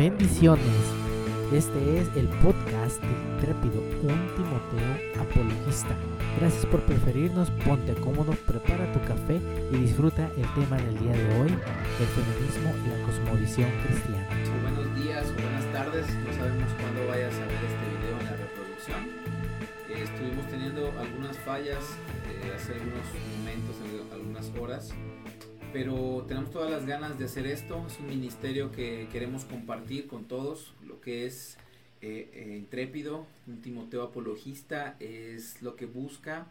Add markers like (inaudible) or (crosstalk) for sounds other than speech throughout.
Bendiciones. Este es el podcast de Intrépido, un Timoteo apologista. Gracias por preferirnos, ponte cómodo, prepara tu café y disfruta el tema del día de hoy, el feminismo y la cosmovisión cristiana. buenos días o buenas tardes, no sabemos cuándo vayas a ver este video en la reproducción. Eh, estuvimos teniendo algunas fallas eh, hace algunos momentos, algunas horas pero tenemos todas las ganas de hacer esto. Es un ministerio que queremos compartir con todos, lo que es eh, eh, intrépido, un Timoteo apologista, es lo que busca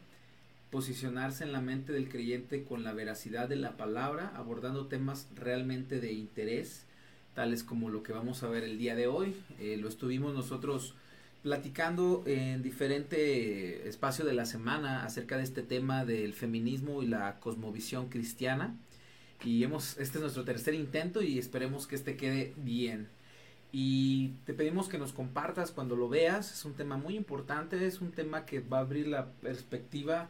posicionarse en la mente del creyente con la veracidad de la palabra, abordando temas realmente de interés, tales como lo que vamos a ver el día de hoy. Eh, lo estuvimos nosotros platicando en diferente espacio de la semana acerca de este tema del feminismo y la cosmovisión cristiana y hemos, este es nuestro tercer intento y esperemos que este quede bien. Y te pedimos que nos compartas cuando lo veas, es un tema muy importante, es un tema que va a abrir la perspectiva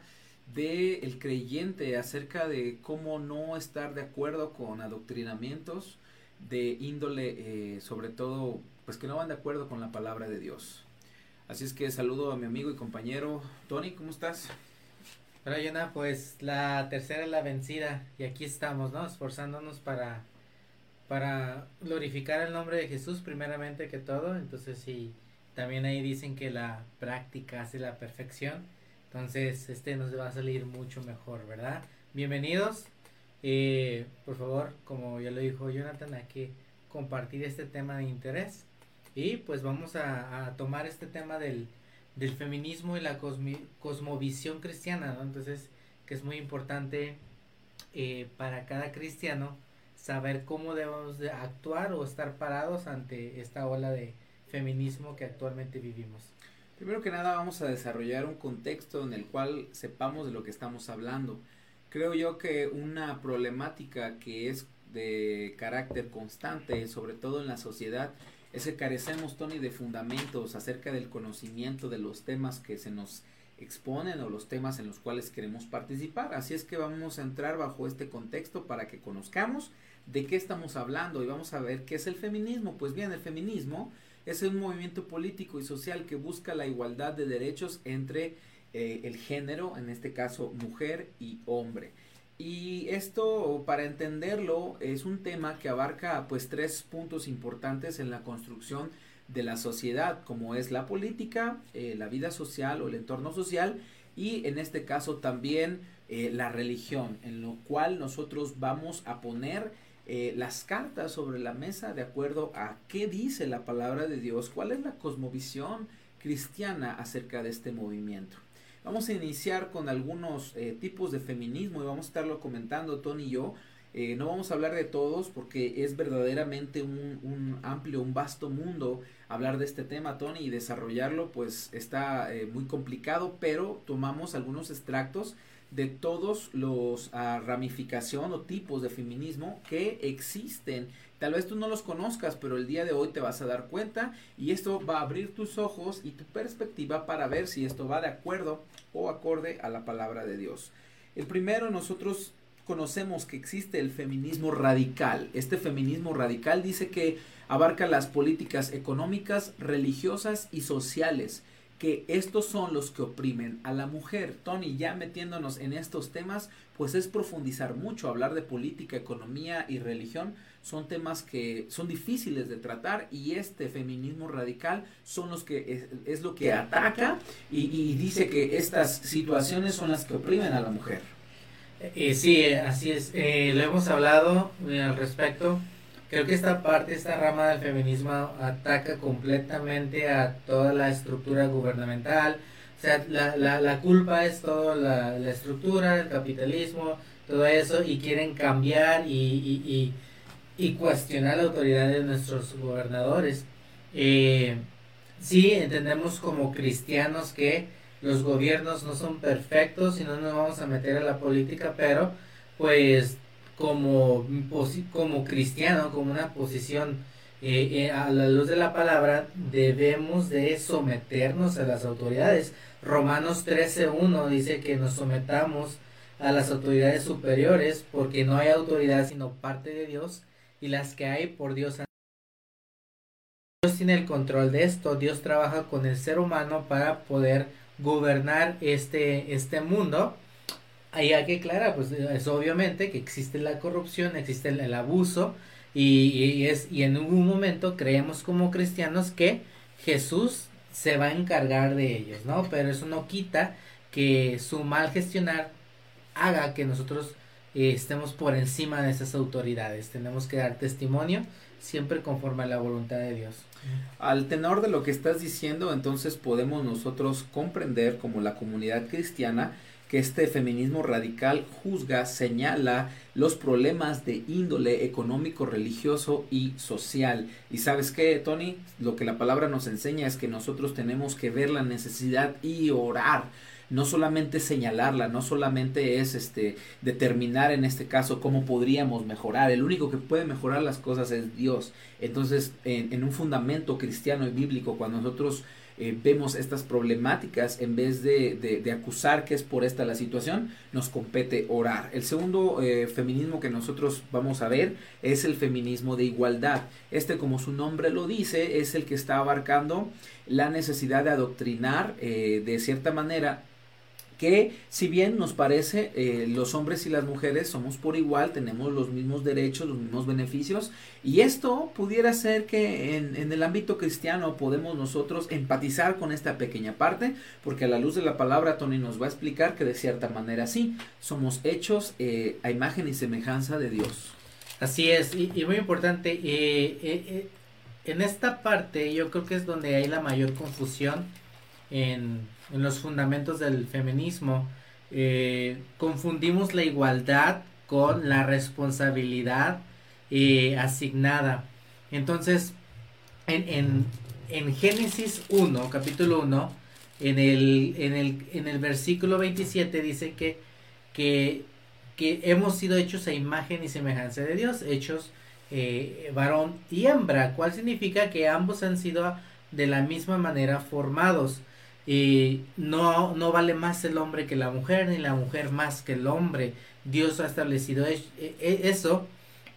del el creyente acerca de cómo no estar de acuerdo con adoctrinamientos de índole, eh, sobre todo, pues que no van de acuerdo con la palabra de Dios. Así es que saludo a mi amigo y compañero Tony, ¿cómo estás? Bueno, Yona, pues la tercera es la vencida y aquí estamos, ¿no? Esforzándonos para, para glorificar el nombre de Jesús primeramente que todo. Entonces, sí, también ahí dicen que la práctica hace la perfección. Entonces, este nos va a salir mucho mejor, ¿verdad? Bienvenidos. Eh, por favor, como ya lo dijo Jonathan, hay que compartir este tema de interés. Y pues vamos a tomar este tema del del feminismo y la cosmovisión cristiana, ¿no? Entonces, que es muy importante eh, para cada cristiano saber cómo debemos de actuar o estar parados ante esta ola de feminismo que actualmente vivimos. Primero que nada vamos a desarrollar un contexto en el cual sepamos de lo que estamos hablando. Creo yo que una problemática que es de carácter constante, sobre todo en la sociedad, es que carecemos, Tony, de fundamentos acerca del conocimiento de los temas que se nos exponen o los temas en los cuales queremos participar. Así es que vamos a entrar bajo este contexto para que conozcamos de qué estamos hablando y vamos a ver qué es el feminismo. Pues bien, el feminismo es un movimiento político y social que busca la igualdad de derechos entre eh, el género, en este caso mujer y hombre. Y esto, para entenderlo, es un tema que abarca pues tres puntos importantes en la construcción de la sociedad, como es la política, eh, la vida social o el entorno social y en este caso también eh, la religión, en lo cual nosotros vamos a poner eh, las cartas sobre la mesa de acuerdo a qué dice la palabra de Dios, cuál es la cosmovisión cristiana acerca de este movimiento. Vamos a iniciar con algunos eh, tipos de feminismo y vamos a estarlo comentando Tony y yo. Eh, no vamos a hablar de todos porque es verdaderamente un, amplio, un vasto mundo hablar de este tema, Tony, y desarrollarlo pues está eh, muy complicado, pero tomamos algunos extractos de todos los uh, ramificación o tipos de feminismo que existen. Tal vez tú no los conozcas, pero el día de hoy te vas a dar cuenta y esto va a abrir tus ojos y tu perspectiva para ver si esto va de acuerdo o acorde a la palabra de Dios. El primero, nosotros conocemos que existe el feminismo radical. Este feminismo radical dice que abarca las políticas económicas, religiosas y sociales que estos son los que oprimen a la mujer. Tony, ya metiéndonos en estos temas, pues es profundizar mucho, hablar de política, economía y religión son temas que son difíciles de tratar y este feminismo radical son los que es, lo que ataca y, dice que estas situaciones son las que oprimen a la mujer. Eh, sí, así es. Eh, lo hemos hablado eh, al respecto. Creo que esta parte, esta rama del feminismo ataca completamente a toda la estructura gubernamental. O sea, la, la, la culpa es toda la, la, estructura, el capitalismo, todo eso, y quieren cambiar y, y, y, y cuestionar la autoridad de nuestros gobernadores. Eh, sí, entendemos como cristianos que los gobiernos no son perfectos y no nos vamos a meter a la política, pero pues como, como cristiano, como una posición eh, eh, a la luz de la palabra, debemos de someternos a las autoridades. Romanos 13.1 dice que nos sometamos a las autoridades superiores porque no hay autoridad sino parte de Dios y las que hay por Dios tiene el control de esto, Dios trabaja con el ser humano para poder gobernar este, este mundo. Ahí hay que aclarar, pues es obviamente que existe la corrupción, existe el, abuso y, es, y en un momento creemos como cristianos que Jesús se va a encargar de ellos, ¿no? Pero eso no quita que su mal gestionar haga que nosotros eh, estemos por encima de esas autoridades. Tenemos que dar testimonio siempre conforme a la voluntad de Dios. Al tenor de lo que estás diciendo, entonces podemos nosotros comprender como la comunidad cristiana que este feminismo radical juzga, señala los problemas de índole económico, religioso y social. Y sabes qué, Tony, lo que la palabra nos enseña es que nosotros tenemos que ver la necesidad y orar no solamente señalarla, no solamente es este determinar en este caso cómo podríamos mejorar, el único que puede mejorar las cosas es Dios. Entonces, en, un fundamento cristiano y bíblico, cuando nosotros eh, vemos estas problemáticas, en vez de, de, acusar que es por esta la situación, nos compete orar. El segundo eh, feminismo que nosotros vamos a ver es el feminismo de igualdad. Este, como su nombre lo dice, es el que está abarcando la necesidad de adoctrinar eh, de cierta manera que si bien nos parece eh, los hombres y las mujeres somos por igual, tenemos los mismos derechos, los mismos beneficios, y esto pudiera ser que en, en, el ámbito cristiano podemos nosotros empatizar con esta pequeña parte, porque a la luz de la palabra Tony nos va a explicar que de cierta manera sí, somos hechos eh, a imagen y semejanza de Dios. Así es, y, muy importante, eh, en esta parte yo creo que es donde hay la mayor confusión en en los fundamentos del feminismo, eh, confundimos la igualdad con la responsabilidad eh, asignada. Entonces, en, en, en, Génesis 1, capítulo 1, en el, en el, en el versículo 27 dice que, que, que, hemos sido hechos a imagen y semejanza de Dios, hechos eh, varón y hembra, cual significa que ambos han sido de la misma manera formados. Y no, no vale más el hombre que la mujer, ni la mujer más que el hombre. Dios ha establecido e, e, eso,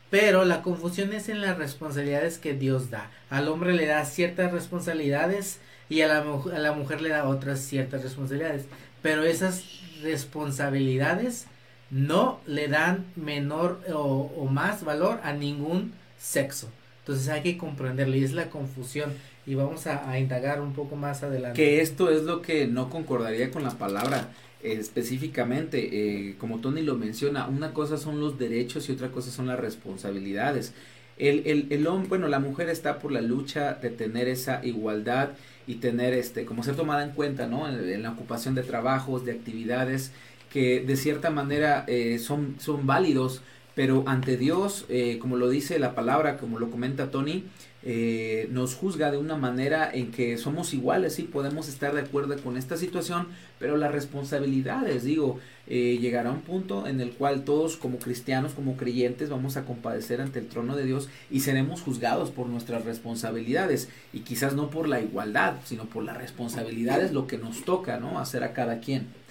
pero la confusión es en las responsabilidades que Dios da. Al hombre le da ciertas responsabilidades y a la, a la mujer le da otras ciertas responsabilidades. Pero esas responsabilidades no le dan menor o, o más valor a ningún sexo. Entonces hay que comprenderlo y es la confusión y vamos a, indagar un poco más adelante. Que esto es lo que no concordaría con la palabra específicamente, eh, como Tony lo menciona, una cosa son los derechos y otra cosa son las responsabilidades. El, el, el hombre, bueno, la mujer está por la lucha de tener esa igualdad y tener, este, como ser tomada en cuenta, ¿no? En, la ocupación de trabajos, de actividades que de cierta manera eh, son, son válidos, pero ante Dios, eh, como lo dice la palabra, como lo comenta Tony, eh, nos juzga de una manera en que somos iguales, y podemos estar de acuerdo con esta situación, pero las responsabilidades, digo, eh, llegará un punto en el cual todos como cristianos, como creyentes, vamos a compadecer ante el trono de Dios y seremos juzgados por nuestras responsabilidades, y quizás no por la igualdad, sino por las responsabilidades, lo que nos toca, ¿no? Hacer a cada quien.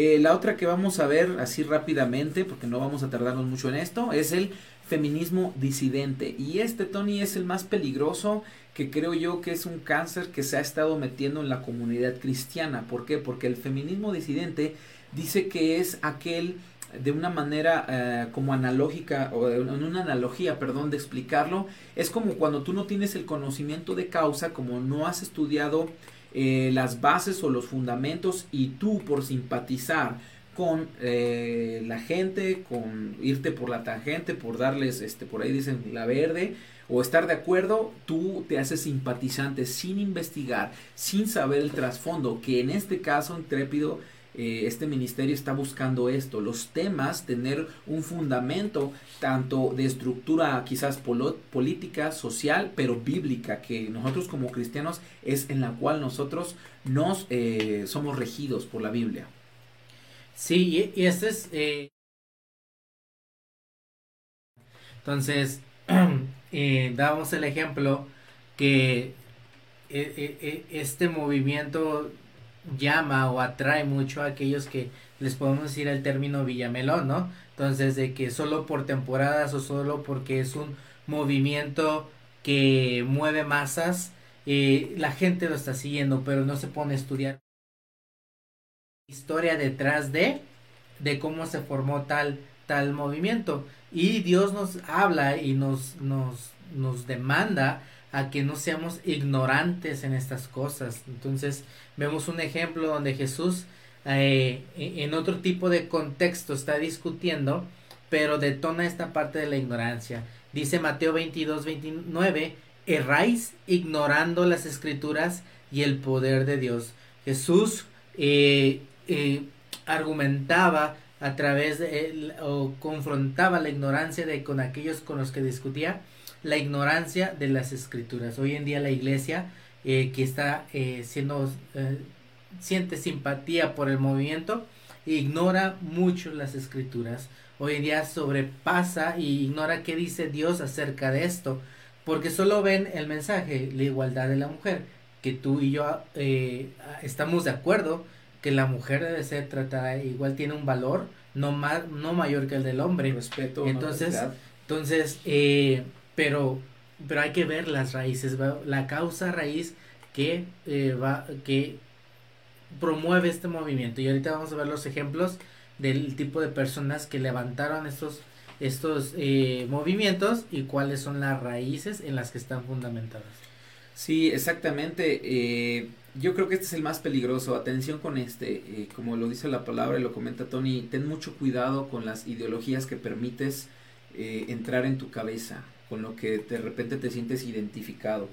Eh, la otra que vamos a ver así rápidamente, porque no vamos a tardarnos mucho en esto, es el feminismo disidente. Y este, Tony, es el más peligroso que creo yo que es un cáncer que se ha estado metiendo en la comunidad cristiana. ¿Por qué? Porque el feminismo disidente dice que es aquel de una manera eh, como analógica o en una analogía, perdón, de explicarlo, es como cuando tú no tienes el conocimiento de causa, como no has estudiado eh, las bases o los fundamentos y tú por simpatizar con eh, la gente, con irte por la tangente, por darles, este, por ahí dicen la verde, o estar de acuerdo, tú te haces simpatizante sin investigar, sin saber el trasfondo, que en este caso, Intrépido, eh, este ministerio está buscando esto, los temas, tener un fundamento tanto de estructura quizás política, social, pero bíblica, que nosotros como cristianos es en la cual nosotros nos eh, somos regidos por la Biblia. Sí, y, este es... Eh, entonces, (clears throat) damos el ejemplo que este movimiento llama o atrae mucho a aquellos que les podemos decir el término Villamelón, ¿no? Entonces, de que solo por temporadas o solo porque es un movimiento que mueve masas, eh, la gente lo está siguiendo, pero no se pone a estudiar historia detrás de, de cómo se formó tal, tal movimiento. Y Dios nos habla y nos, nos, nos demanda a que no seamos ignorantes en estas cosas. Entonces vemos un ejemplo donde Jesús eh, en otro tipo de contexto está discutiendo, pero detona esta parte de la ignorancia. Dice Mateo 22, 29, erráis ignorando las escrituras y el poder de Dios. Jesús eh, eh, argumentaba a través de o confrontaba la ignorancia de con aquellos con los que discutía la ignorancia de las escrituras. Hoy en día la iglesia eh, que está siendo siente simpatía por el movimiento ignora mucho las escrituras. Hoy en día sobrepasa y ignora qué dice Dios acerca de esto porque solo ven el mensaje, la igualdad de la mujer, que tú y yo eh, estamos de acuerdo que la mujer debe ser tratada igual, tiene un valor no, más, no mayor que el del hombre. Respeto. Entonces, entonces eh, pero, pero hay que ver las raíces, la causa raíz que, eh, va, que promueve este movimiento. Y ahorita vamos a ver los ejemplos del tipo de personas que levantaron estos estos eh, movimientos y cuáles son las raíces en las que están fundamentadas. Sí, exactamente. Eh, yo creo que este es el más peligroso. Atención con este. Eh, como lo dice la palabra y lo comenta Tony, ten mucho cuidado con las ideologías que permites entrar en tu cabeza, con lo que de repente te sientes identificado.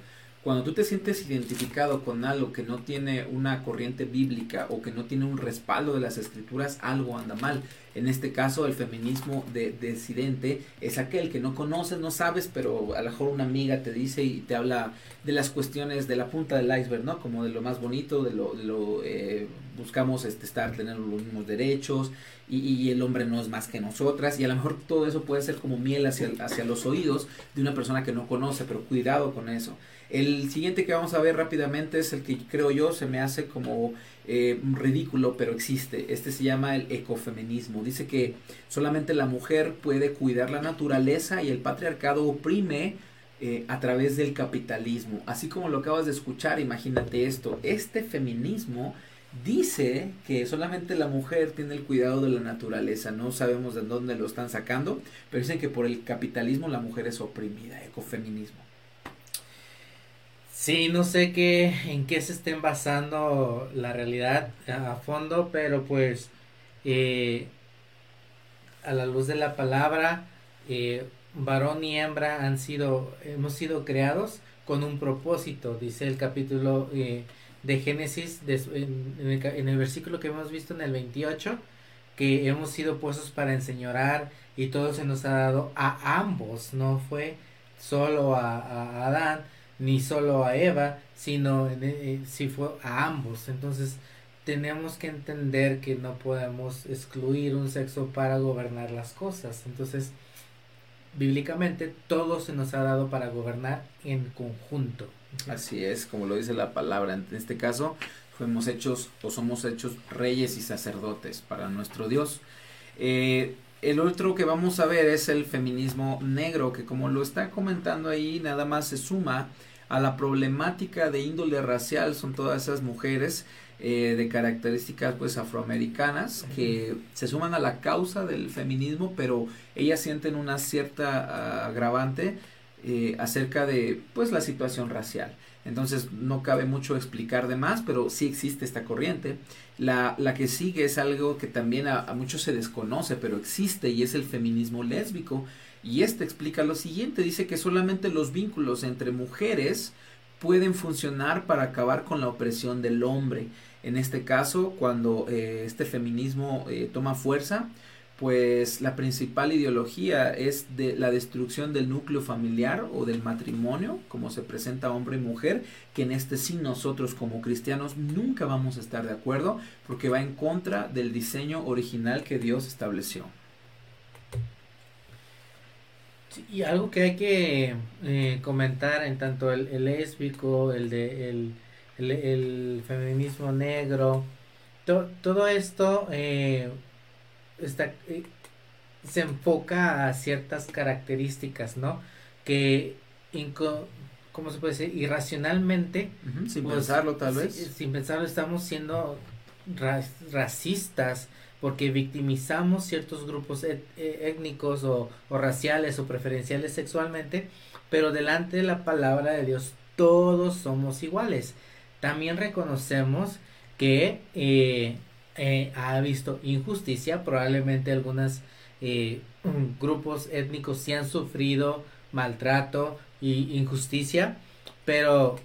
Cuando tú te sientes identificado con algo que no tiene una corriente bíblica o que no tiene un respaldo de las escrituras, algo anda mal. En este caso, el feminismo de, disidente es aquel que no conoces, no sabes, pero a lo mejor una amiga te dice y te habla de las cuestiones de la punta del iceberg, ¿no? Como de lo más bonito, de lo, de lo eh, buscamos este, estar, tener los mismos derechos y, y, el hombre no es más que nosotras y a lo mejor todo eso puede ser como miel hacia, hacia los oídos de una persona que no conoce, pero cuidado con eso. El siguiente que vamos a ver rápidamente es el que creo yo se me hace como eh, ridículo, pero existe. Este se llama el ecofeminismo. Dice que solamente la mujer puede cuidar la naturaleza y el patriarcado oprime eh, a través del capitalismo. Así como lo acabas de escuchar, imagínate esto. Este feminismo dice que solamente la mujer tiene el cuidado de la naturaleza. No sabemos de dónde lo están sacando, pero dicen que por el capitalismo la mujer es oprimida. Ecofeminismo. Sí, no sé qué, en qué se estén basando la realidad a fondo, pero pues eh, a la luz de la palabra, eh, varón y hembra han sido, hemos sido creados con un propósito, dice el capítulo eh, de Génesis, en, el, versículo que hemos visto en el 28, que hemos sido puestos para enseñorar y todo se nos ha dado a ambos, no fue solo a Adán, ni solo a Eva, sino eh, si fue a ambos. Entonces tenemos que entender que no podemos excluir un sexo para gobernar las cosas. Entonces, bíblicamente todo se nos ha dado para gobernar en conjunto. Así es, como lo dice la palabra. En este caso, fuimos hechos o somos hechos reyes y sacerdotes para nuestro Dios. Eh, el otro que vamos a ver es el feminismo negro, que como lo está comentando ahí, nada más se suma a la problemática de índole racial, son todas esas mujeres eh, de características pues afroamericanas que se suman a la causa del feminismo, pero ellas sienten una cierta ah, agravante eh, acerca de pues la situación racial. Entonces no cabe mucho explicar de más, pero sí existe esta corriente. La, la que sigue es algo que también a, muchos se desconoce, pero existe y es el feminismo lésbico. Y este explica lo siguiente, dice que solamente los vínculos entre mujeres pueden funcionar para acabar con la opresión del hombre. En este caso, cuando eh, este feminismo eh, toma fuerza, pues la principal ideología es de la destrucción del núcleo familiar o del matrimonio, como se presenta hombre y mujer, que en este sí nosotros como cristianos nunca vamos a estar de acuerdo porque va en contra del diseño original que Dios estableció. y algo que hay que eh, comentar en tanto el, el lésbico, el de el, feminismo negro, todo esto eh, está, eh, se enfoca a ciertas características, ¿no? Que ¿cómo se puede decir? Irracionalmente. sin pues, pensarlo tal vez. Sin pensarlo estamos siendo racistas porque victimizamos ciertos grupos e, étnicos o, o raciales o preferenciales sexualmente, pero delante de la palabra de Dios todos somos iguales. También reconocemos que eh, eh, ha visto injusticia, probablemente algunos eh, (clears throat) grupos étnicos sí han sufrido maltrato y injusticia, pero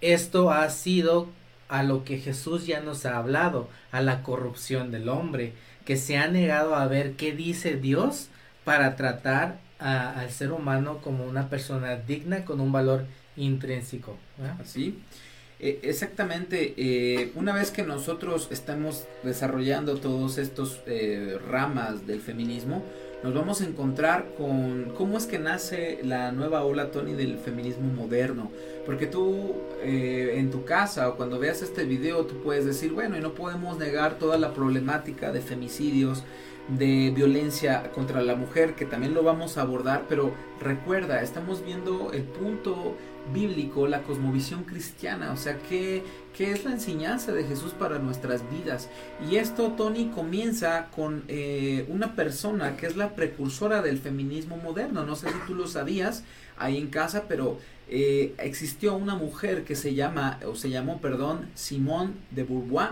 esto ha sido a lo que Jesús ya nos ha hablado, a la corrupción del hombre, que se ha negado a ver qué dice Dios para tratar al ser humano como una persona digna con un valor intrínseco. Así. E, exactamente, eh, una vez que nosotros estamos desarrollando todos estos eh, ramas del feminismo, nos vamos a encontrar con cómo es que nace la nueva ola, Tony, del feminismo moderno. Porque tú eh, en tu casa o cuando veas este video, tú puedes decir, bueno, y no podemos negar toda la problemática de femicidios, de violencia contra la mujer, que también lo vamos a abordar, pero recuerda, estamos viendo el punto bíblico, la cosmovisión cristiana, o sea, ¿qué, qué es la enseñanza de Jesús para nuestras vidas? Y esto, Tony, comienza con eh, una persona que es la precursora del feminismo moderno, no sé si tú lo sabías ahí en casa, pero eh, existió una mujer que se llama, o se llamó, perdón, Simone de Beauvoir,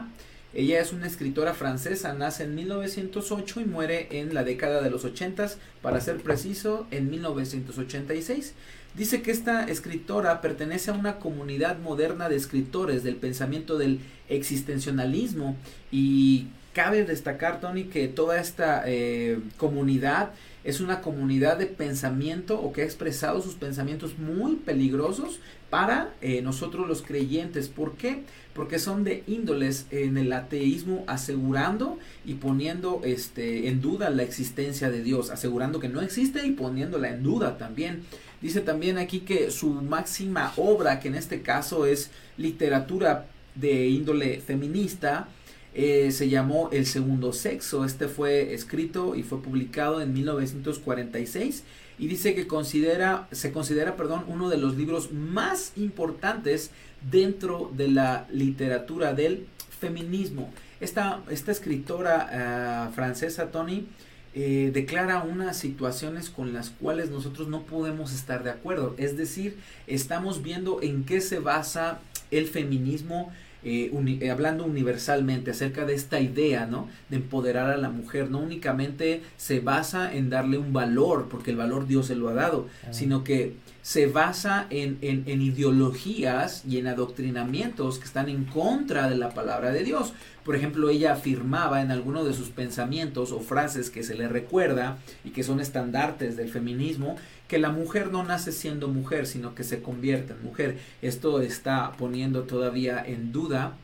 ella es una escritora francesa, nace en 1908 y muere en la década de los 80, para ser preciso, en 1986. Dice que esta escritora pertenece a una comunidad moderna de escritores del pensamiento del existencialismo y cabe destacar, Tony, que toda esta eh, comunidad es una comunidad de pensamiento o que ha expresado sus pensamientos muy peligrosos para eh, nosotros los creyentes. ¿Por qué? Porque son de índoles en el ateísmo asegurando y poniendo este, en duda la existencia de Dios, asegurando que no existe y poniéndola en duda también. Dice también aquí que su máxima obra, que en este caso es literatura de índole feminista, eh, se llamó El Segundo Sexo. Este fue escrito y fue publicado en 1946 y dice que considera, se considera, perdón, uno de los libros más importantes dentro de la literatura del feminismo. Esta, esta escritora ah, francesa, Tony, eh, declara unas situaciones con las cuales nosotros no podemos estar de acuerdo. Es decir, estamos viendo en qué se basa el feminismo eh, eh, hablando universalmente acerca de esta idea, ¿no? De empoderar a la mujer, no únicamente se basa en darle un valor, porque el valor Dios se lo ha dado, ah. sino que se basa en, en, en, ideologías y en adoctrinamientos que están en contra de la palabra de Dios. Por ejemplo, ella afirmaba en alguno de sus pensamientos o frases que se le recuerda y que son estandartes del feminismo, que la mujer no nace siendo mujer, sino que se convierte en mujer. Esto está poniendo todavía en duda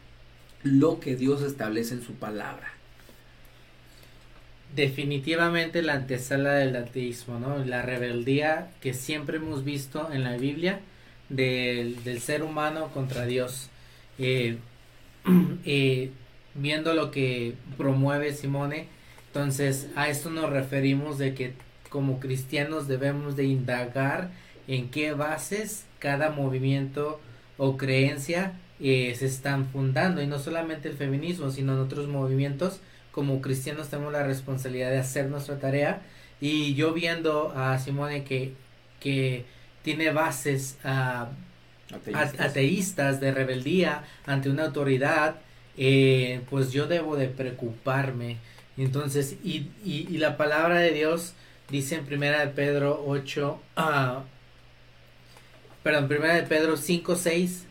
lo que Dios establece en su palabra. Definitivamente la antesala del ateísmo, ¿no? La rebeldía que siempre hemos visto en la Biblia del, ser humano contra Dios. Eh, (clears throat) eh, viendo lo que promueve Simone, entonces a esto nos referimos de que como cristianos debemos de indagar en qué bases cada movimiento o creencia eh, se están fundando y no solamente el feminismo sino en otros movimientos como cristianos tenemos la responsabilidad de hacer nuestra tarea y yo viendo a Simone que, que tiene bases ah, ateístas. de rebeldía ante una autoridad eh, pues yo debo de preocuparme entonces y, y, y la palabra de Dios dice en primera de Pedro 8, uh, perdón, primera de Pedro 5, 6,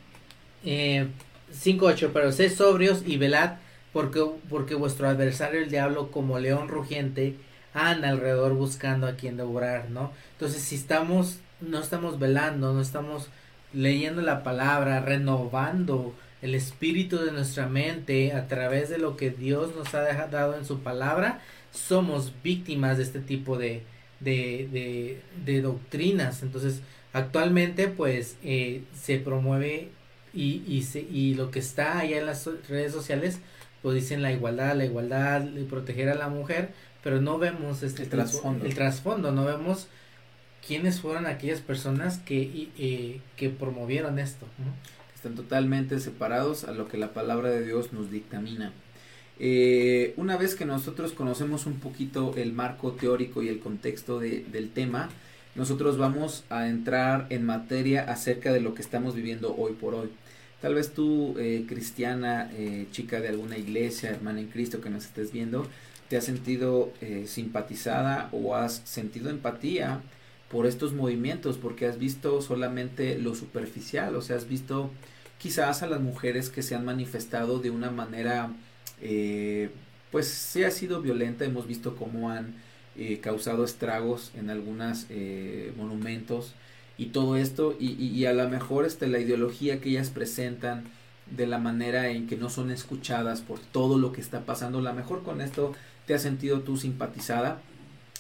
eh, 5, 8, pero sed sobrios y velad porque, porque vuestro adversario el diablo como león rugiente anda alrededor buscando a quien devorar, ¿no? Entonces si estamos, no estamos velando, no estamos leyendo la palabra, renovando el espíritu de nuestra mente a través de lo que Dios nos ha dado en su palabra, somos víctimas de este tipo de, de, de, doctrinas. Entonces, actualmente pues eh, se promueve y, y, se, y lo que está allá en las redes sociales, pues dicen la igualdad, la igualdad, proteger a la mujer, pero no vemos este el trasfondo. El trasfondo, no vemos quiénes fueron aquellas personas que, eh, que promovieron esto. Están totalmente separados a lo que la palabra de Dios nos dictamina. Eh, una vez que nosotros conocemos un poquito el marco teórico y el contexto de, del tema, nosotros vamos a entrar en materia acerca de lo que estamos viviendo hoy por hoy. Tal vez tú, eh, cristiana, eh, chica de alguna iglesia, hermana en Cristo que nos estés viendo, te has sentido eh, simpatizada o has sentido empatía por estos movimientos porque has visto solamente lo superficial, o sea, has visto quizás a las mujeres que se han manifestado de una manera, pues sí ha sido violenta, hemos visto cómo han causado estragos en algunos monumentos, y todo esto y, y, a lo mejor este, la ideología que ellas presentan de la manera en que no son escuchadas por todo lo que está pasando, a lo mejor con esto te has sentido tú simpatizada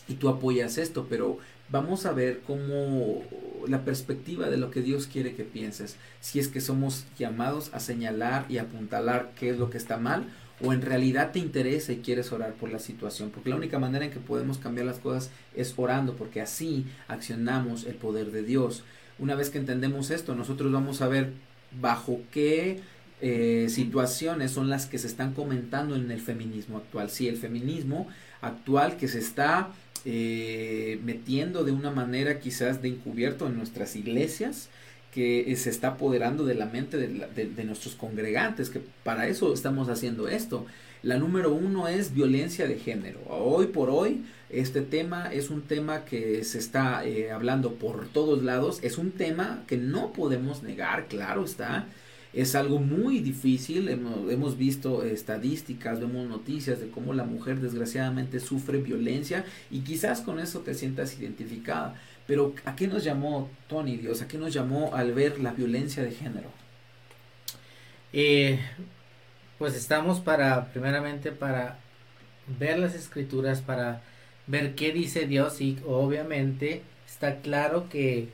y tú apoyas esto, pero vamos a ver cómo la perspectiva de lo que Dios quiere que pienses, si es que somos llamados a señalar y apuntalar qué es lo que está mal o en realidad te interesa y quieres orar por la situación, porque la única manera en que podemos cambiar las cosas es orando, porque así accionamos el poder de Dios. Una vez que entendemos esto, nosotros vamos a ver bajo qué eh, situaciones son las que se están comentando en el feminismo actual. Sí, el feminismo actual que se está eh, metiendo de una manera quizás de encubierto en nuestras iglesias, que se está apoderando de la mente de, nuestros congregantes, que para eso estamos haciendo esto. La número uno es violencia de género. Hoy por hoy este tema es un tema que se está eh, hablando por todos lados, es un tema que no podemos negar, claro está. Es algo muy difícil, hemos visto estadísticas, vemos noticias de cómo la mujer desgraciadamente sufre violencia y quizás con eso te sientas identificada pero ¿a qué nos llamó Tony Dios? ¿A qué nos llamó al ver la violencia de género? Eh, pues estamos para, primeramente, para ver las escrituras, para ver qué dice Dios y obviamente está claro que,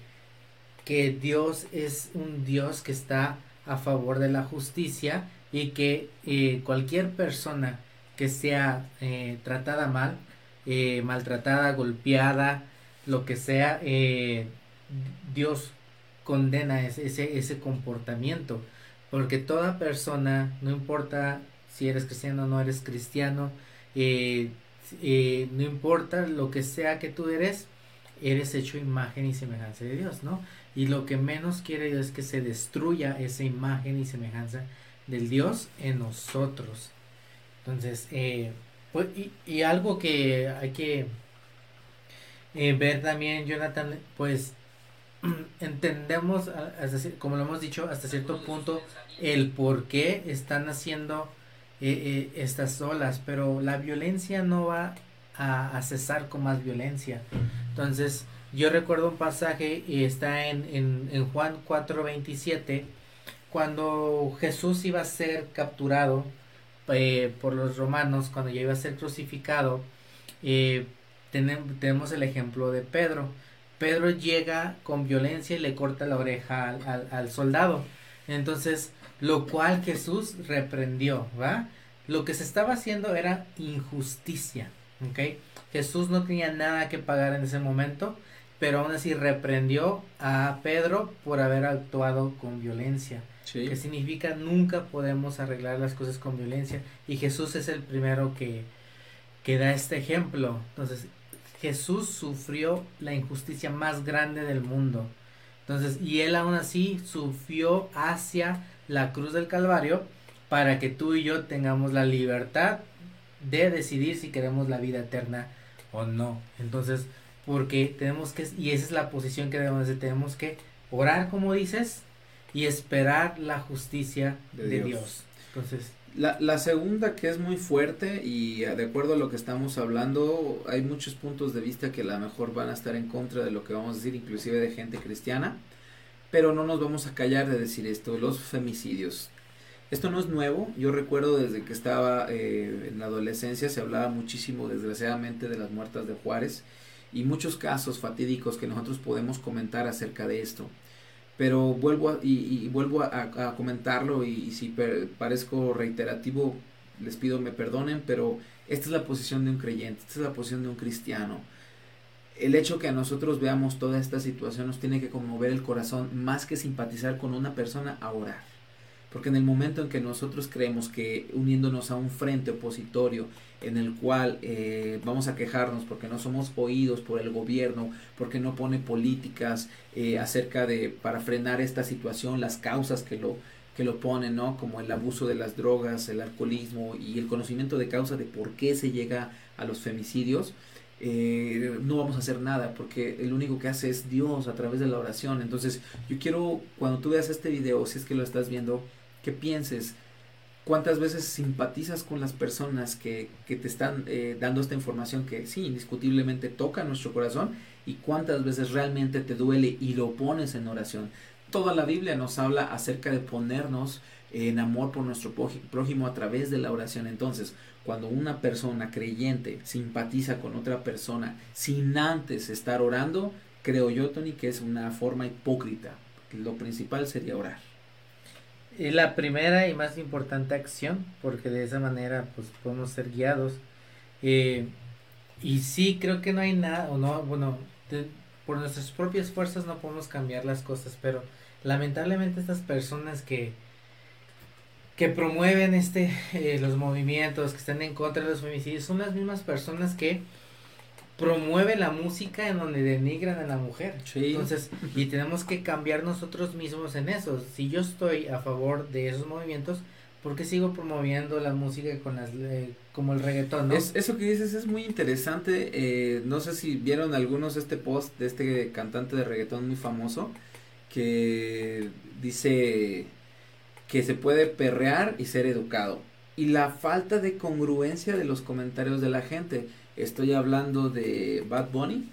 que Dios es un Dios que está a favor de la justicia y que eh, cualquier persona que sea eh, tratada mal, maltratada, golpeada, lo que sea, eh, Dios condena ese, ese, comportamiento. Porque toda persona, no importa si eres cristiano o no eres cristiano, eh, eh, no importa lo que sea que tú eres, eres hecho imagen y semejanza de Dios, ¿no? Y lo que menos quiere Dios es que se destruya esa imagen y semejanza del Dios en nosotros. Entonces, pues, y, y, algo que hay que eh, ver también, Jonathan, pues (clears throat) entendemos, como lo hemos dicho, hasta cierto punto, el por qué están haciendo eh, eh, estas olas, pero la violencia no va a, cesar con más violencia. Entonces, yo recuerdo un pasaje y está en, en, en Juan 4:27, cuando Jesús iba a ser capturado por los romanos, cuando ya iba a ser crucificado, eh, tenemos el ejemplo de Pedro. Pedro llega con violencia y le corta la oreja al, soldado. Entonces, lo cual Jesús reprendió, ¿va? Lo que se estaba haciendo era injusticia, ¿ok? Jesús no tenía nada que pagar en ese momento, pero aún así reprendió a Pedro por haber actuado con violencia. Que significa nunca podemos arreglar las cosas con violencia. Y Jesús es el primero que, que da este ejemplo. Entonces, Jesús sufrió la injusticia más grande del mundo. Entonces, y él aún así sufrió hacia la cruz del Calvario para que tú y yo tengamos la libertad de decidir si queremos la vida eterna o no. Entonces, porque tenemos que, y esa es la posición que debemos hacer, tenemos que orar como dices y esperar la justicia de, Dios. Entonces, la, la, segunda que es muy fuerte y de acuerdo a lo que estamos hablando, hay muchos puntos de vista que a lo mejor van a estar en contra de lo que vamos a decir, inclusive de gente cristiana, pero no nos vamos a callar de decir esto, los femicidios. Esto no es nuevo, yo recuerdo desde que estaba eh, en la adolescencia se hablaba muchísimo desgraciadamente de las muertas de Juárez y muchos casos fatídicos que nosotros podemos comentar acerca de esto pero vuelvo a, y, vuelvo a, comentarlo y, si parezco reiterativo les pido me perdonen pero esta es la posición de un creyente esta es la posición de un cristiano el hecho que a nosotros veamos toda esta situación nos tiene que conmover el corazón más que simpatizar con una persona a orar. Porque en el momento en que nosotros creemos que uniéndonos a un frente opositorio en el cual eh, vamos a quejarnos porque no somos oídos por el gobierno, porque no pone políticas eh, acerca de para frenar esta situación, las causas que lo que lo ponen, ¿no? Como el abuso de las drogas, el alcoholismo y el conocimiento de causa de por qué se llega a los femicidios, eh, no vamos a hacer nada porque el único que hace es Dios a través de la oración. Entonces yo quiero, cuando tú veas este video, si es que lo estás viendo, que pienses cuántas veces simpatizas con las personas que, que te están eh, dando esta información que sí, indiscutiblemente toca nuestro corazón y cuántas veces realmente te duele y lo pones en oración. Toda la Biblia nos habla acerca de ponernos en amor por nuestro prójimo a través de la oración. Entonces, cuando una persona creyente simpatiza con otra persona sin antes estar orando, creo yo, Tony, que es una forma hipócrita. Lo principal sería orar. Y la primera y más importante acción, porque de esa manera pues podemos ser guiados. Eh, y sí, creo que no hay nada, o no, bueno, por nuestras propias fuerzas no podemos cambiar las cosas, pero lamentablemente estas personas que, que promueven este eh, los movimientos que están en contra de los femicidios son las mismas personas que promueven la música en donde denigran a la mujer. Entonces, y tenemos que cambiar nosotros mismos en eso. Si yo estoy a favor de esos movimientos, ¿por qué sigo promoviendo la música con las eh, como el reggaetón, ¿no? Es, eso que dices es muy interesante. Eh, no sé si vieron algunos este post de este cantante de reggaetón muy famoso que dice que se puede perrear y ser educado. Y la falta de congruencia de los comentarios de la gente. Estoy hablando de Bad Bunny,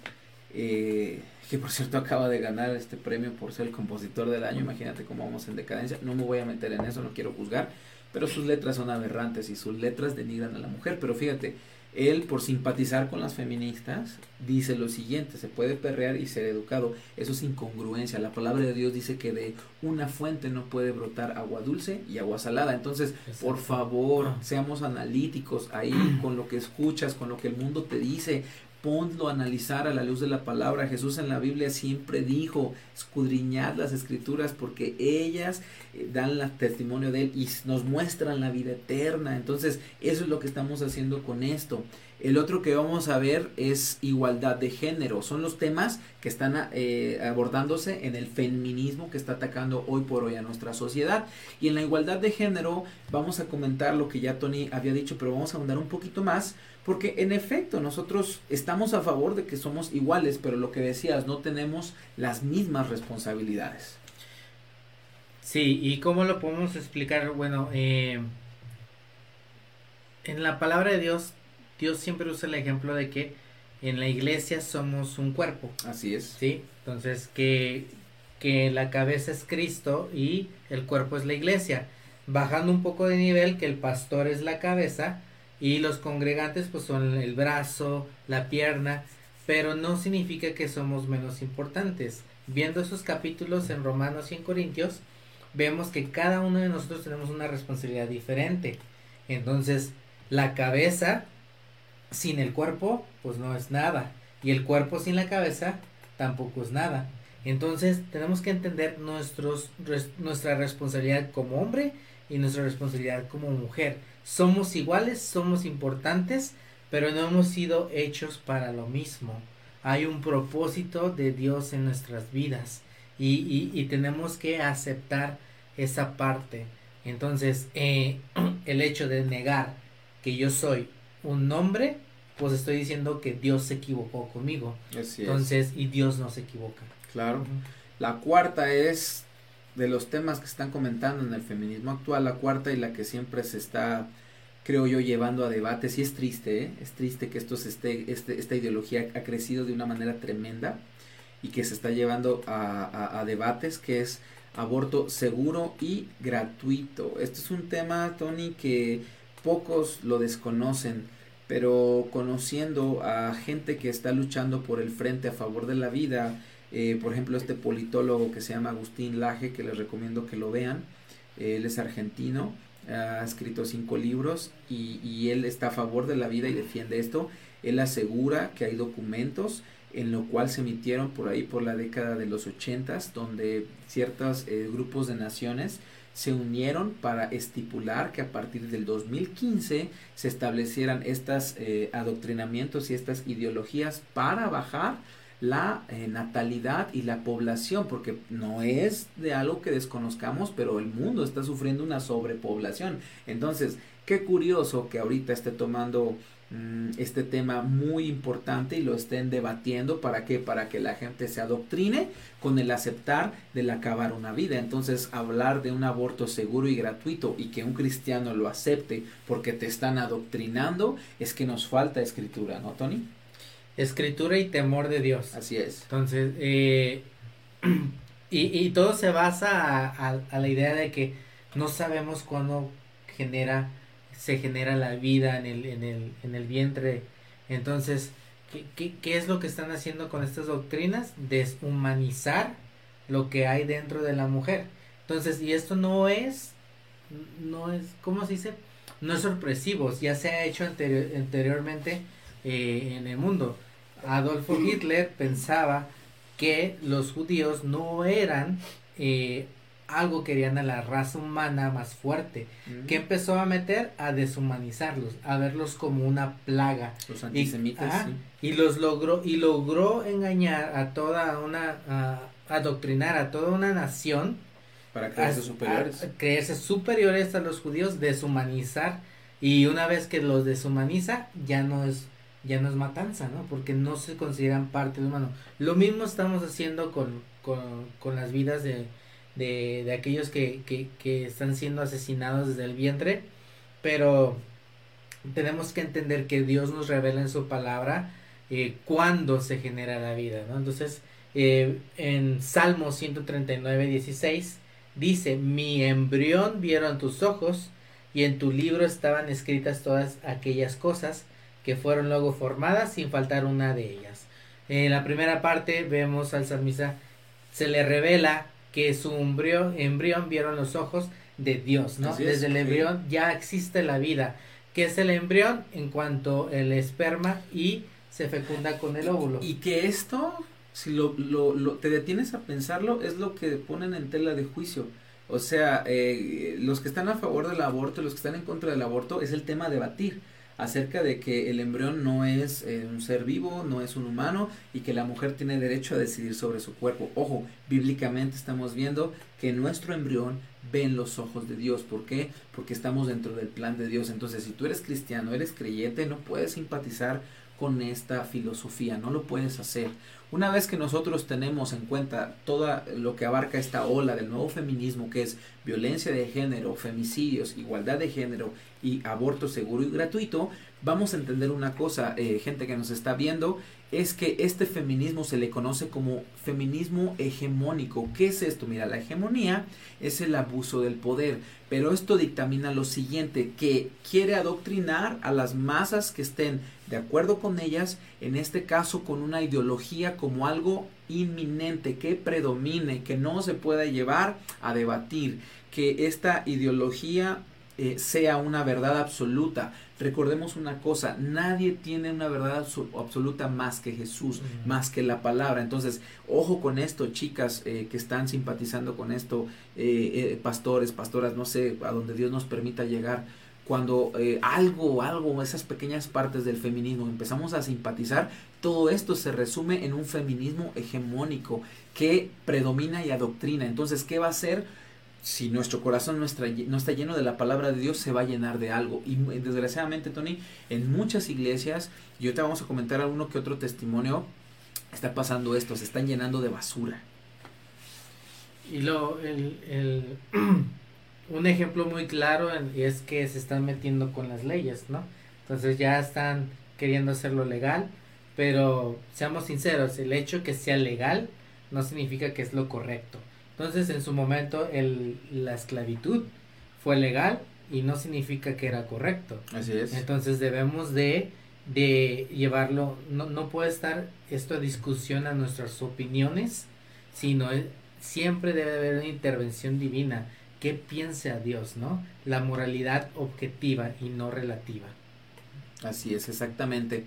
eh, que por cierto acaba de ganar este premio por ser el compositor del año. Imagínate cómo vamos en decadencia. No me voy a meter en eso, no quiero juzgar. Pero sus letras son aberrantes y sus letras denigran a la mujer. Pero fíjate, él, por simpatizar con las feministas, dice lo siguiente, se puede perrear y ser educado. Eso es incongruencia. La palabra de Dios dice que de una fuente no puede brotar agua dulce y agua salada. Entonces, por favor, ah. seamos analíticos ahí (clears throat) con lo que escuchas, con lo que el mundo te dice ponlo a analizar a la luz de la palabra. Jesús en la Biblia siempre dijo, escudriñad las escrituras porque ellas eh, dan la testimonio de Él y nos muestran la vida eterna. Entonces, eso es lo que estamos haciendo con esto. El otro que vamos a ver es igualdad de género. Son los temas que están eh, abordándose en el feminismo que está atacando hoy por hoy a nuestra sociedad. Y en la igualdad de género vamos a comentar lo que ya Tony había dicho, pero vamos a ahondar un poquito más porque en efecto nosotros estamos a favor de que somos iguales, pero lo que decías, no tenemos las mismas responsabilidades. Sí, ¿y cómo lo podemos explicar? Bueno, eh, en la palabra de Dios, Dios siempre usa el ejemplo de que en la iglesia somos un cuerpo. Así es. Sí, entonces que, que la cabeza es Cristo y el cuerpo es la iglesia. Bajando un poco de nivel, que el pastor es la cabeza y los congregantes pues son el brazo, la pierna, pero no significa que somos menos importantes. Viendo esos capítulos en Romanos y en Corintios, vemos que cada uno de nosotros tenemos una responsabilidad diferente. Entonces, la cabeza sin el cuerpo, pues no es nada. Y el cuerpo sin la cabeza tampoco es nada. Entonces, tenemos que entender nuestra responsabilidad como hombre y nuestra responsabilidad como mujer somos iguales, somos importantes, pero no hemos sido hechos para lo mismo. Hay un propósito de Dios en nuestras vidas y, y, tenemos que aceptar esa parte. Entonces, eh, (clears throat) el hecho de negar que yo soy un hombre, pues estoy diciendo que Dios se equivocó conmigo. Entonces, y Dios no se equivoca. Claro. La cuarta es de los temas que están comentando en el feminismo actual, la cuarta y la que siempre se está, creo yo, llevando a debates, y es triste, ¿eh? es triste que esto se esté, este, esta ideología ha crecido de una manera tremenda y que se está llevando a, a, debates, que es aborto seguro y gratuito. Esto es un tema, Tony, que pocos lo desconocen, pero conociendo a gente que está luchando por el frente a favor de la vida, eh, por ejemplo, este politólogo que se llama Agustín Laje, que les recomiendo que lo vean. Él es argentino, ha escrito cinco libros y, y, él está a favor de la vida y defiende esto. Él asegura que hay documentos en lo cual se emitieron por ahí por la década de los ochentas, donde ciertos eh, grupos de naciones se unieron para estipular que a partir del 2015 se establecieran estos eh, adoctrinamientos y estas ideologías para bajar la eh, natalidad y la población, porque no es de algo que desconozcamos, pero el mundo está sufriendo una sobrepoblación. Entonces, qué curioso que ahorita esté tomando Mm, este tema muy importante y lo estén debatiendo. Para qué para que la gente se adoctrine con el aceptar del acabar una vida. Entonces hablar de un aborto seguro y gratuito y que un cristiano lo acepte porque te están adoctrinando es que nos falta escritura no Tony escritura y temor de Dios. Así es. Entonces eh, (clears throat) y, y, todo se basa a, a la idea de que no sabemos cuándo genera se genera la vida en el, en el, en el vientre. Entonces, ¿qué, ¿qué, qué, es lo que están haciendo con estas doctrinas? Deshumanizar lo que hay dentro de la mujer. Entonces, y esto no es, no es, ¿cómo se dice? No es sorpresivo, ya se ha hecho anteriormente eh, en el mundo. Adolfo (clears throat) Hitler pensaba que los judíos no eran eh, algo querían a la raza humana más fuerte, que empezó a meter a deshumanizarlos, a verlos como una plaga. Los antisemitas. Y, los logró, y logró engañar a toda una, a, adoctrinar a toda una nación. Para creerse superiores. creerse superiores a los judíos, deshumanizar, y una vez que los deshumaniza, ya no es ya no es matanza, ¿no? Porque no se consideran parte del humano. Lo mismo estamos haciendo con, con, con las vidas de, de, aquellos que, que, que están siendo asesinados desde el vientre, pero tenemos que entender que Dios nos revela en su palabra eh, cuándo se genera la vida, ¿no? Entonces, eh, en Salmo 139, 16, dice, mi embrión vieron tus ojos y en tu libro estaban escritas todas aquellas cosas que fueron luego formadas sin faltar una de ellas. En la primera parte vemos al salmista, se le revela que su embrión, embrión vieron los ojos de Dios, ¿no? Desde el embrión ya existe la vida, que es el embrión en cuanto el esperma y se fecunda con el óvulo. Y que esto, si lo, lo, lo te detienes a pensarlo, es lo que ponen en tela de juicio. O sea, eh, los que están a favor del aborto, los que están en contra del aborto, es el tema a debatir acerca de que el embrión no es eh, un ser vivo, no es un humano y que la mujer tiene derecho a decidir sobre su cuerpo. Ojo, bíblicamente estamos viendo que nuestro embrión ve en los ojos de Dios. ¿Por qué? Porque estamos dentro del plan de Dios. Entonces, si tú eres cristiano, eres creyente, no puedes simpatizar con esta filosofía, no lo puedes hacer. Una vez que nosotros tenemos en cuenta todo lo que abarca esta ola del nuevo feminismo, que es violencia de género, femicidios, igualdad de género y aborto seguro y gratuito, vamos a entender una cosa, eh, gente que nos está viendo, es que este feminismo se le conoce como feminismo hegemónico. ¿Qué es esto? Mira, la hegemonía es el abuso del poder, pero esto dictamina lo siguiente, que quiere adoctrinar a las masas que estén de acuerdo con ellas, en este caso con una ideología como algo inminente, que predomine, que no se pueda llevar a debatir, que esta ideología eh, sea una verdad absoluta. Recordemos una cosa, nadie tiene una verdad absoluta más que Jesús, más que la palabra. Entonces, ojo con esto, chicas eh, que están simpatizando con esto, eh, pastores, pastoras, no sé, a donde Dios nos permita llegar. Cuando algo, algo, esas pequeñas partes del feminismo empezamos a simpatizar, todo esto se resume en un feminismo hegemónico que predomina y adoctrina. Entonces, ¿qué va a hacer? Si nuestro corazón no está, no está lleno de la palabra de Dios, se va a llenar de algo. Y desgraciadamente, Tony, en muchas iglesias, yo te vamos a comentar alguno que otro testimonio, está pasando esto, se están llenando de basura. Y lo, el, el (clears throat) un ejemplo muy claro es que se están metiendo con las leyes, ¿no? Entonces ya están queriendo hacerlo legal, pero seamos sinceros, el hecho que sea legal no significa que es lo correcto. Entonces, en su momento, el, la esclavitud fue legal y no significa que era correcto. Así es. Entonces, debemos de, de llevarlo, no, no puede estar esto a discusión a nuestras opiniones, sino siempre debe haber una intervención divina. ¿Qué piensa Dios, no? La moralidad objetiva y no relativa. Así es, exactamente.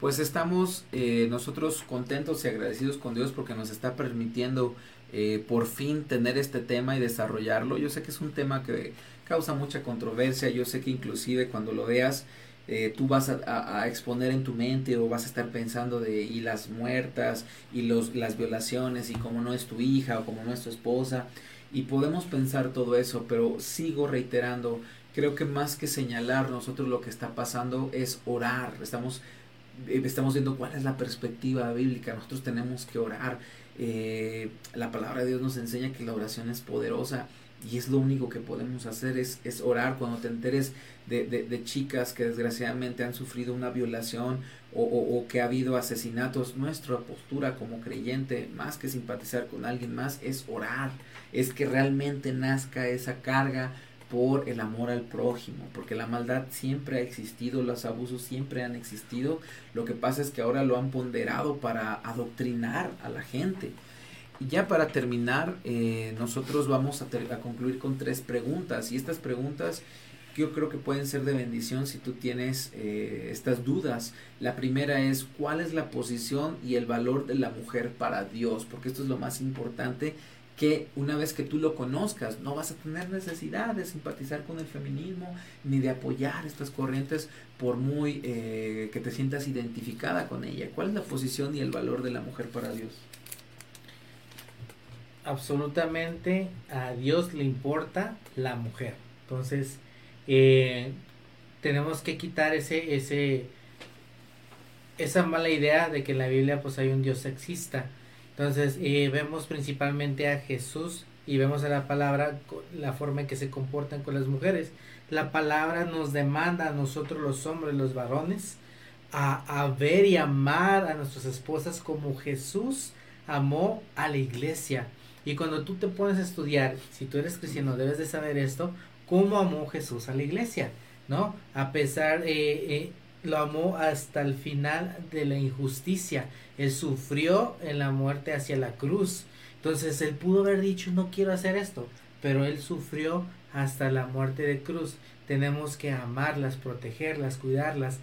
Pues estamos eh, nosotros contentos y agradecidos con Dios porque nos está permitiendo eh, por fin tener este tema y desarrollarlo. Yo sé que es un tema que causa mucha controversia, yo sé que inclusive cuando lo veas eh, tú vas a, exponer en tu mente o vas a estar pensando de y las muertas y los, las violaciones y cómo no es tu hija o cómo no es tu esposa y podemos pensar todo eso, pero sigo reiterando, creo que más que señalar nosotros lo que está pasando es orar, estamos, eh, estamos viendo cuál es la perspectiva bíblica, nosotros tenemos que orar, eh, la palabra de Dios nos enseña que la oración es poderosa y es lo único que podemos hacer es, es orar cuando te enteres de, de, chicas que desgraciadamente han sufrido una violación o, o, que ha habido asesinatos. Nuestra postura como creyente, más que simpatizar con alguien más, es orar, es que realmente nazca esa carga por el amor al prójimo, porque la maldad siempre ha existido, los abusos siempre han existido, lo que pasa es que ahora lo han ponderado para adoctrinar a la gente. Y ya para terminar, eh, nosotros vamos a, concluir con tres preguntas. Y estas preguntas yo creo que pueden ser de bendición si tú tienes eh, estas dudas. La primera es cuál es la posición y el valor de la mujer para Dios, porque esto es lo más importante que una vez que tú lo conozcas, no vas a tener necesidad de simpatizar con el feminismo ni de apoyar estas corrientes por muy eh, que te sientas identificada con ella. ¿Cuál es la posición y el valor de la mujer para Dios? absolutamente a Dios le importa la mujer. Entonces, eh, tenemos que quitar ese, ese, esa mala idea de que en la Biblia pues hay un Dios sexista. Entonces, eh, vemos principalmente a Jesús y vemos a la palabra la forma en que se comportan con las mujeres. La palabra nos demanda a nosotros los hombres, los varones, a, a ver y amar a nuestras esposas como Jesús amó a la iglesia. Y cuando tú te pones a estudiar, si tú eres cristiano, debes de saber esto, cómo amó Jesús a la iglesia, ¿no? A pesar, eh, eh, lo amó hasta el final de la injusticia. Él sufrió en la muerte hacia la cruz. Entonces él pudo haber dicho, no quiero hacer esto, pero él sufrió hasta la muerte de cruz. Tenemos que amarlas, protegerlas, cuidarlas,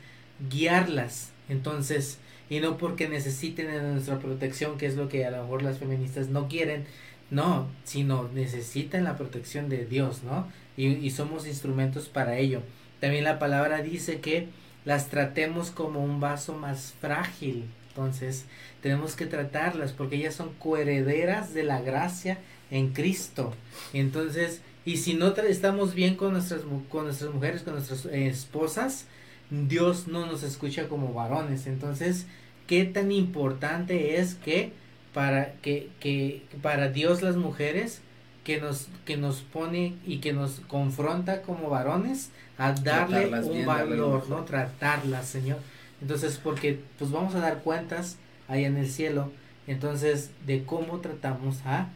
guiarlas. Entonces, y no porque necesiten de nuestra protección, que es lo que a lo mejor las feministas no quieren, no, sino necesitan la protección de Dios, ¿no? Y, y, somos instrumentos para ello. También la palabra dice que las tratemos como un vaso más frágil. Entonces, tenemos que tratarlas porque ellas son coherederas de la gracia en Cristo. Entonces, y si no estamos bien con nuestras, con nuestras mujeres, con nuestras eh, esposas, Dios no nos escucha como varones. Entonces, ¿qué tan importante es que para que, que para Dios las mujeres que nos que nos pone y que nos confronta como varones a darle un valor, ¿no? Tratarlas, Señor. Entonces, porque pues vamos a dar cuentas ahí en el cielo, entonces de cómo tratamos a,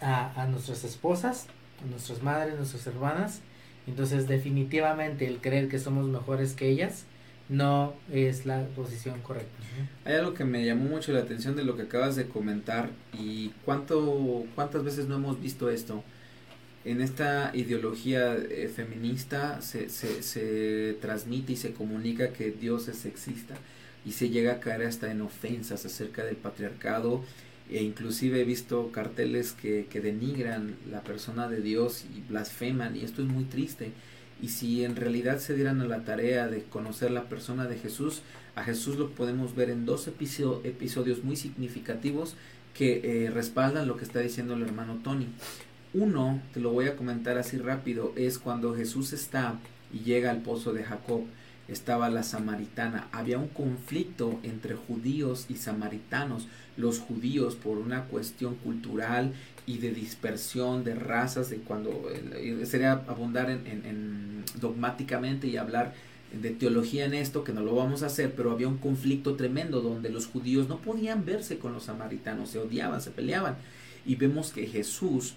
a, a nuestras esposas, a nuestras madres, nuestras hermanas. Entonces, definitivamente el creer que somos mejores que ellas no es la posición correcta. Hay algo que me llamó mucho la atención de lo que acabas de comentar y cuánto, cuántas veces no hemos visto esto. En esta ideología eh, feminista se, se, se transmite y se comunica que Dios es sexista y se llega a caer hasta en ofensas acerca del patriarcado e inclusive he visto carteles que, que denigran la persona de Dios y blasfeman y esto es muy triste y si en realidad se dieran a la tarea de conocer la persona de Jesús, a Jesús lo podemos ver en dos episodios muy significativos que eh, respaldan lo que está diciendo el hermano Tony. Uno, te lo voy a comentar así rápido, es cuando Jesús está y llega al pozo de Jacob, estaba la samaritana. Había un conflicto entre judíos y samaritanos. Los judíos por una cuestión cultural y de dispersión de razas, de cuando sería abundar en, dogmáticamente y hablar de teología en esto, que no lo vamos a hacer, pero había un conflicto tremendo donde los judíos no podían verse con los samaritanos, se odiaban, se peleaban. Y vemos que Jesús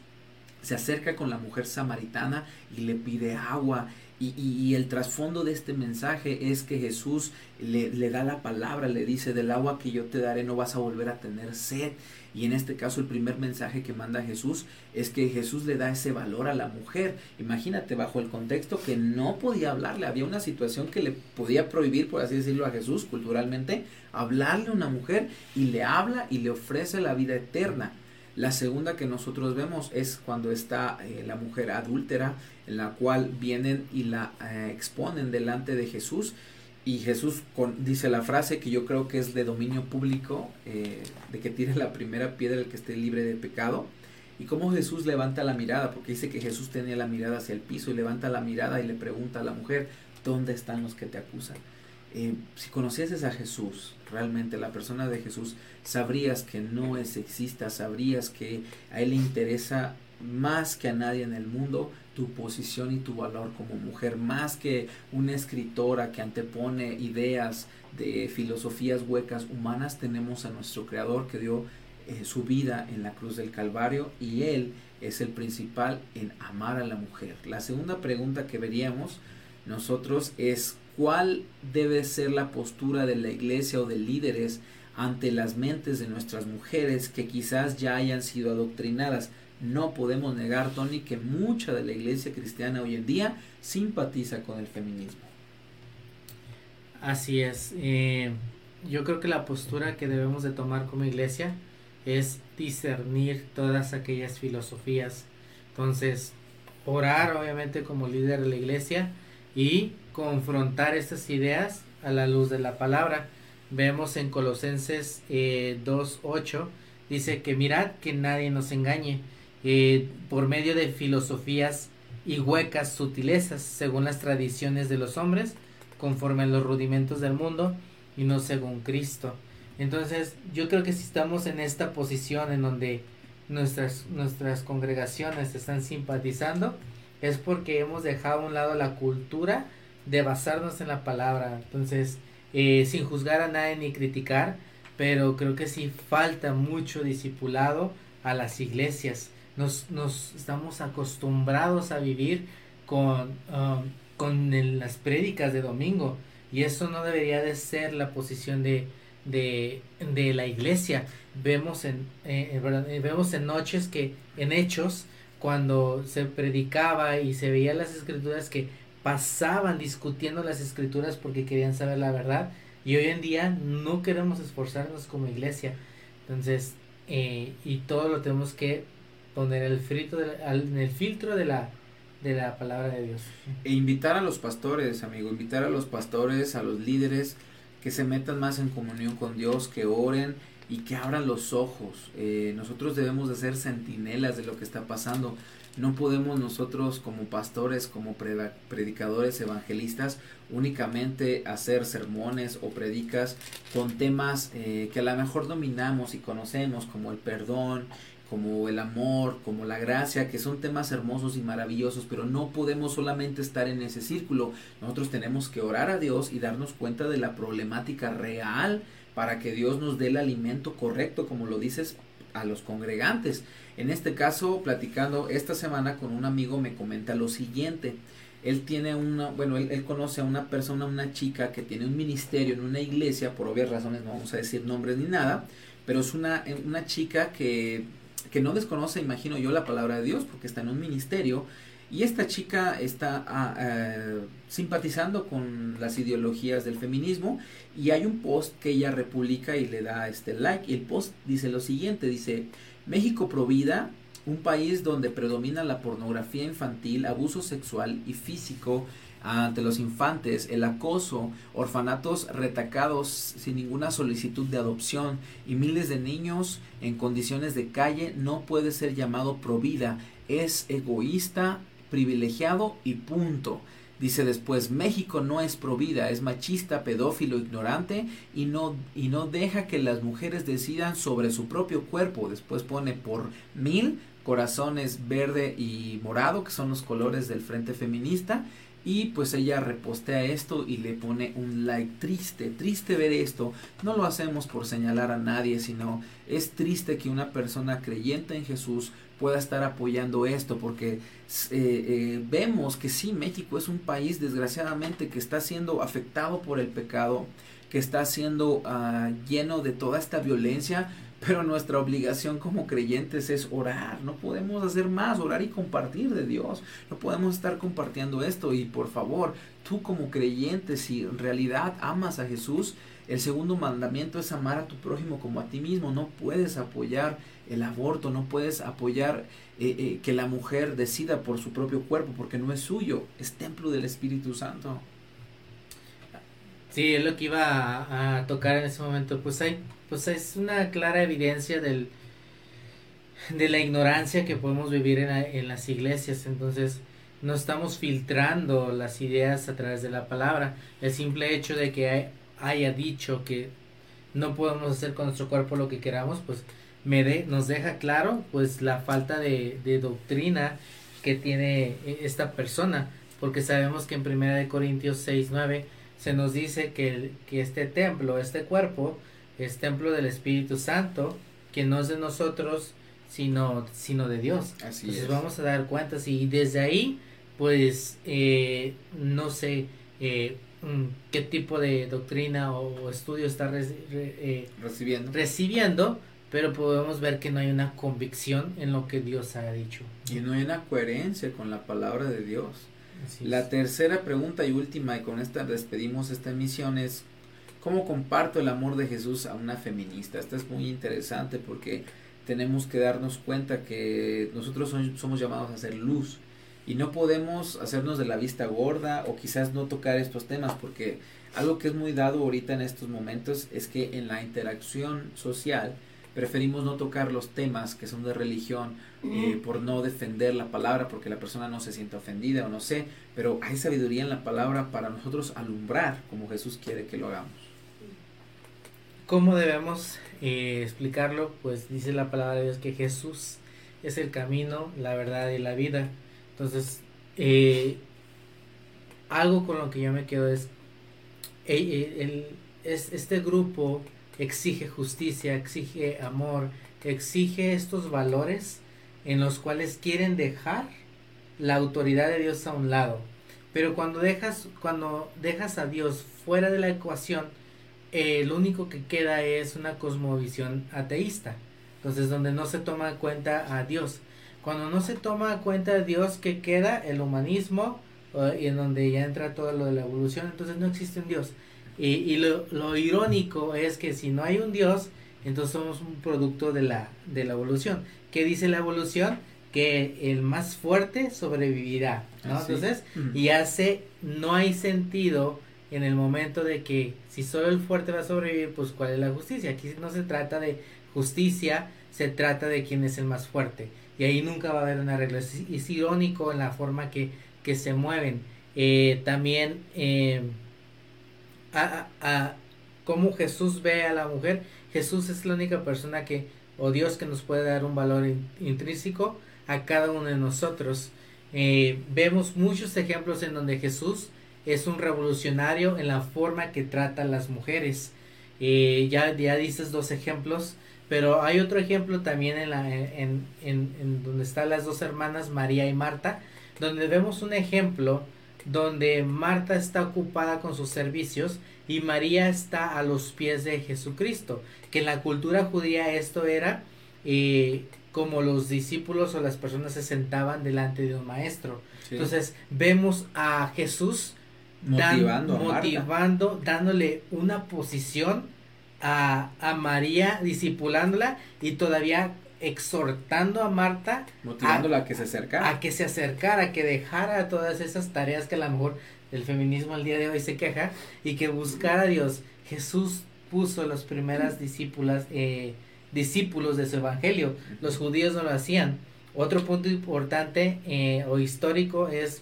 se acerca con la mujer samaritana y le pide agua Y, y, el trasfondo de este mensaje es que Jesús le, le, da la palabra, le dice, del agua que yo te daré no vas a volver a tener sed. Y en este caso el primer mensaje que manda Jesús es que Jesús le da ese valor a la mujer. Imagínate bajo el contexto que no podía hablarle, había una situación que le podía prohibir, por así decirlo, a Jesús culturalmente, hablarle a una mujer y le habla y le ofrece la vida eterna. La segunda que nosotros vemos es cuando está eh, la mujer adúltera, en la cual vienen y la eh, exponen delante de Jesús. Y Jesús dice la frase que yo creo que es de dominio público, eh, de que tire la primera piedra el que esté libre de pecado. Y cómo Jesús levanta la mirada, porque dice que Jesús tenía la mirada hacia el piso y levanta la mirada y le pregunta a la mujer, ¿dónde están los que te acusan? Eh, si conocieses a Jesús, realmente la persona de Jesús, sabrías que no es sexista, sabrías que a Él le interesa más que a nadie en el mundo tu posición y tu valor como mujer, más que una escritora que antepone ideas de filosofías huecas humanas, tenemos a nuestro Creador que dio eh, su vida en la cruz del Calvario y Él es el principal en amar a la mujer. La segunda pregunta que veríamos nosotros es cuál debe ser la postura de la iglesia o de líderes ante las mentes de nuestras mujeres que quizás ya hayan sido adoctrinadas. No podemos negar, Tony, que mucha de la iglesia cristiana hoy en día simpatiza con el feminismo. Así es. Eh, yo creo que la postura que debemos de tomar como iglesia es discernir todas aquellas filosofías. Entonces, orar obviamente como líder de la iglesia y confrontar estas ideas a la luz de la palabra. Vemos en Colosenses eh, 2.8, dice que mirad que nadie nos engañe eh, por medio de filosofías y huecas sutilezas, según las tradiciones de los hombres, conforme a los rudimentos del mundo y no según Cristo. Entonces, yo creo que si estamos en esta posición en donde nuestras, nuestras congregaciones están simpatizando, es porque hemos dejado a un lado la cultura de basarnos en la palabra. Entonces, eh, sin juzgar a nadie ni criticar, pero creo que sí falta mucho discipulado a las iglesias. Nos, nos estamos acostumbrados a vivir con, um, con las prédicas de domingo y eso no debería de ser la posición de, de, de la iglesia. Vemos en, eh, eh, vemos en noches que en hechos, cuando se predicaba y se veía las escrituras que pasaban discutiendo las escrituras porque querían saber la verdad y hoy en día no queremos esforzarnos como iglesia. Entonces eh, y todo lo tenemos que poner el frito en el filtro de la de la palabra de Dios. E invitar a los pastores amigo invitar a los pastores a los líderes que se metan más en comunión con Dios que oren y que abran los ojos. Eh, nosotros debemos de ser centinelas de lo que está pasando no podemos nosotros como pastores, como predicadores, evangelistas, únicamente hacer sermones o predicas con temas eh, que a lo mejor dominamos y conocemos, como el perdón, como el amor, como la gracia, que son temas hermosos y maravillosos, pero no podemos solamente estar en ese círculo. Nosotros tenemos que orar a Dios y darnos cuenta de la problemática real para que Dios nos dé el alimento correcto, como lo dices a los congregantes. En este caso, platicando esta semana con un amigo, me comenta lo siguiente. Él tiene una, bueno, él, conoce a una persona, una chica que tiene un ministerio en una iglesia, por obvias razones no vamos a decir nombres ni nada, pero es una, una chica que, que no desconoce, imagino yo, la palabra de Dios, porque está en un ministerio, y esta chica está ah, eh, simpatizando con las ideologías del feminismo y hay un post que ella republica y le da este like. Y el post dice lo siguiente, dice, México Provida, un país donde predomina la pornografía infantil, abuso sexual y físico ante los infantes, el acoso, orfanatos retacados sin ninguna solicitud de adopción y miles de niños en condiciones de calle no puede ser llamado provida, es egoísta, privilegiado y punto. Dice después, México no es provida, es machista, pedófilo, ignorante y no, y no deja que las mujeres decidan sobre su propio cuerpo. Después pone por mil corazones verde y morado, que son los colores del Frente Feminista. Y pues ella repostea esto y le pone un like triste, triste ver esto. No lo hacemos por señalar a nadie, sino es triste que una persona creyente en Jesús pueda estar apoyando esto, porque eh, eh, vemos que sí, México es un país desgraciadamente que está siendo afectado por el pecado, que está siendo ah, lleno de toda esta violencia, pero nuestra obligación como creyentes es orar, no podemos hacer más, orar y compartir de Dios, no podemos estar compartiendo esto. Y por favor, tú como creyente, si en realidad amas a Jesús, el segundo mandamiento es amar a tu prójimo como a ti mismo, no puedes apoyar el aborto, no puedes apoyar eh, eh, que la mujer decida por su propio cuerpo, porque no es suyo, es templo del Espíritu Santo. Sí, es lo que iba a, tocar en ese momento. Pues hay, pues es una clara evidencia del de la ignorancia que podemos vivir en, en las iglesias. Entonces, no estamos filtrando las ideas a través de la palabra. El simple hecho de que haya dicho que no podemos hacer con nuestro cuerpo lo que queramos, pues me de, nos deja claro pues la falta de, de doctrina que tiene e, esta persona, porque sabemos que en Primera de Corintios 6, 9 se nos dice que, que este templo, este cuerpo, es templo del Espíritu Santo, que no es de nosotros, sino, sino de Dios. Así Entonces vamos a dar cuentas y desde ahí, pues, eh, no sé eh, mm, qué tipo de doctrina o estudio está eh, recibiendo. recibiendo, pero podemos ver que no hay una convicción en lo que Dios ha dicho. Y no hay una coherencia con la palabra de Dios la tercera pregunta y última, y con esta despedimos esta emisión, es ¿cómo comparto el amor de Jesús a una feminista? Esta es muy interesante porque tenemos que darnos cuenta que nosotros somos llamados a hacer luz y no podemos hacernos de la vista gorda o quizás no tocar estos temas porque algo que es muy dado ahorita en estos momentos es que en la interacción social preferimos no tocar los temas que son de religión eh, por no defender la palabra, porque la persona no se siente ofendida o no sé, pero hay sabiduría en la palabra para nosotros alumbrar como Jesús quiere que lo hagamos. ¿Cómo debemos eh, explicarlo? Pues dice la palabra de Dios que Jesús es el camino, la verdad y la vida. Entonces, eh, algo con lo que yo me quedo es, el, es este grupo exige justicia, exige amor, exige estos valores en los cuales quieren dejar la autoridad de Dios a un lado. Pero cuando dejas, cuando dejas a Dios fuera de la ecuación, eh, lo único que queda es una cosmovisión ateísta. Entonces, donde no se toma en cuenta a Dios. Cuando no se toma en cuenta a Dios, ¿qué queda? El humanismo, y en donde ya entra todo lo de la evolución, entonces no existe un Dios. Y, y lo, lo, irónico es que si no hay un Dios, entonces somos un producto de la, de la evolución. ¿Qué dice la evolución? Que el más fuerte sobrevivirá, ¿no? Entonces, y hace, no hay sentido en el momento de que si solo el fuerte va a sobrevivir, pues cuál es la justicia. Aquí no se trata de justicia, se trata de quién es el más fuerte. Y ahí nunca va a haber una regla. Es, irónico en la forma que, que se mueven. Eh, también... Eh, a, a, cómo Jesús ve a la mujer. Jesús es la única persona que, o Dios que nos puede dar un valor intrínseco a cada uno de nosotros. Eh, vemos muchos ejemplos en donde Jesús es un revolucionario en la forma que trata a las mujeres. Eh, ya, ya dices dos ejemplos, pero hay otro ejemplo también en, la, en, en, en donde están las dos hermanas, María y Marta, donde vemos un ejemplo donde Marta está ocupada con sus servicios y María está a los pies de Jesucristo, que en la cultura judía esto era eh, como los discípulos o las personas se sentaban delante de un maestro. Entonces vemos a Jesús motivando, motivando dándole una posición a, a María, discipulándola y todavía exhortando a Marta motivándola a, que se acercara. a que se acercara que dejara todas esas tareas que a lo mejor el feminismo al día de hoy se queja y que buscara a Dios. Jesús puso los primeras discípulas eh, discípulos de su evangelio. Los judíos no lo hacían. Otro punto importante eh, o histórico es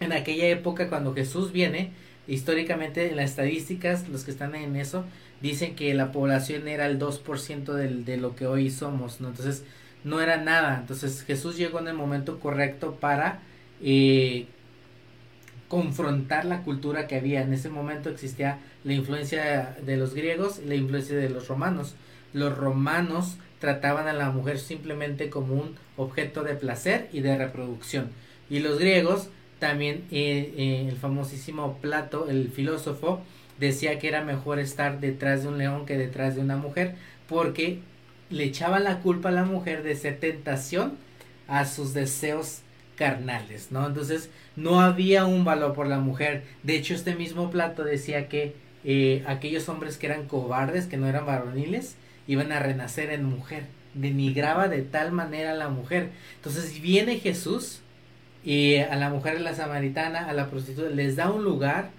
en aquella época cuando Jesús viene históricamente en las estadísticas los que están en eso dicen que la población era el 2% del, de lo que hoy somos, ¿no? Entonces, no era nada. Entonces, Jesús llegó en el momento correcto para eh, confrontar la cultura que había. En ese momento existía la influencia de los griegos y la influencia de los romanos. Los romanos trataban a la mujer simplemente como un objeto de placer y de reproducción. Y los griegos también, eh, eh, el famosísimo Plato, el filósofo, decía que era mejor estar detrás de un león que detrás de una mujer, porque le echaba la culpa a la mujer de ser tentación a sus deseos carnales, ¿no? Entonces no había un valor por la mujer. De hecho, este mismo Plato decía que eh, aquellos hombres que eran cobardes, que no eran varoniles, iban a renacer en mujer. Denigraba de tal manera a la mujer. Entonces viene Jesús y a la mujer de la samaritana, a la prostituta, les da un lugar,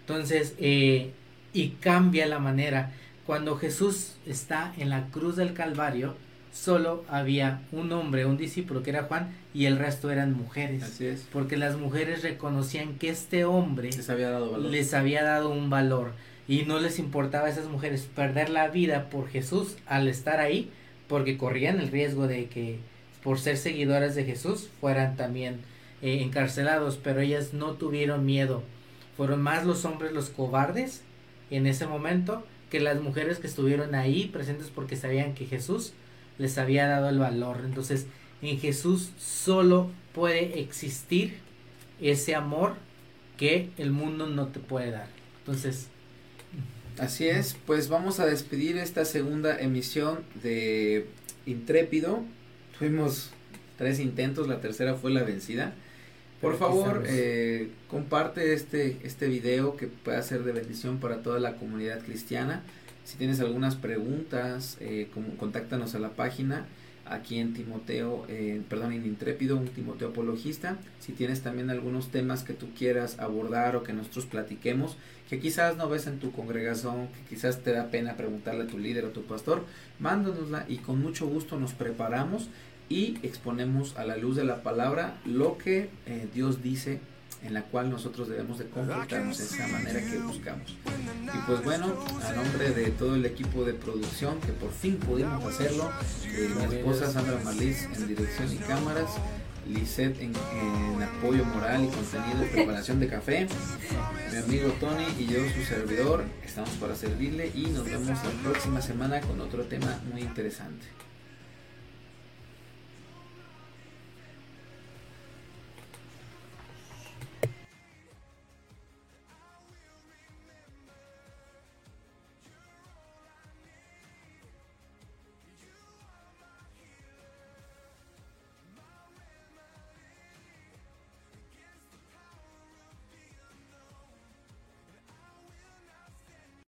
entonces, eh, y cambia la manera. Cuando Jesús está en la cruz del Calvario, solo había un hombre, un discípulo que era Juan, y el resto eran mujeres. Así es. Porque las mujeres reconocían que este hombre Les había dado valor. les había dado un valor y no les importaba a esas mujeres perder la vida por Jesús al estar ahí, porque corrían el riesgo de que por ser seguidoras de Jesús fueran también eh, encarcelados, pero ellas no tuvieron miedo. Fueron más los hombres los cobardes en ese momento que las mujeres que estuvieron ahí presentes porque sabían que Jesús les había dado el valor. Entonces, en Jesús solo puede existir ese amor que el mundo no te puede dar. Entonces, Así es, pues vamos a despedir esta segunda emisión de Intrépido. Tuvimos tres intentos, la tercera fue la vencida. Por Pero favor, eh, comparte este, este video que pueda ser de bendición para toda la comunidad cristiana. Si tienes algunas preguntas, eh, como, contáctanos a la página aquí en Timoteo, eh, perdón, en Intrépido, un Timoteo apologista. Si tienes también algunos temas que tú quieras abordar o que nosotros platiquemos, que quizás no ves en tu congregación, que quizás te da pena preguntarle a tu líder o tu pastor, mándanosla y con mucho gusto nos preparamos y exponemos a la luz de la palabra lo que eh, Dios dice en la cual nosotros debemos de comportarnos de esa manera que buscamos. Y pues bueno, a nombre de todo el equipo de producción que por fin pudimos hacerlo, eh, mi esposa Sandra Marliz en dirección y cámaras, Lisette en, en apoyo moral y contenido preparación de café, mi amigo Tony y yo su servidor, estamos para servirle y nos vemos la próxima semana con otro tema muy interesante.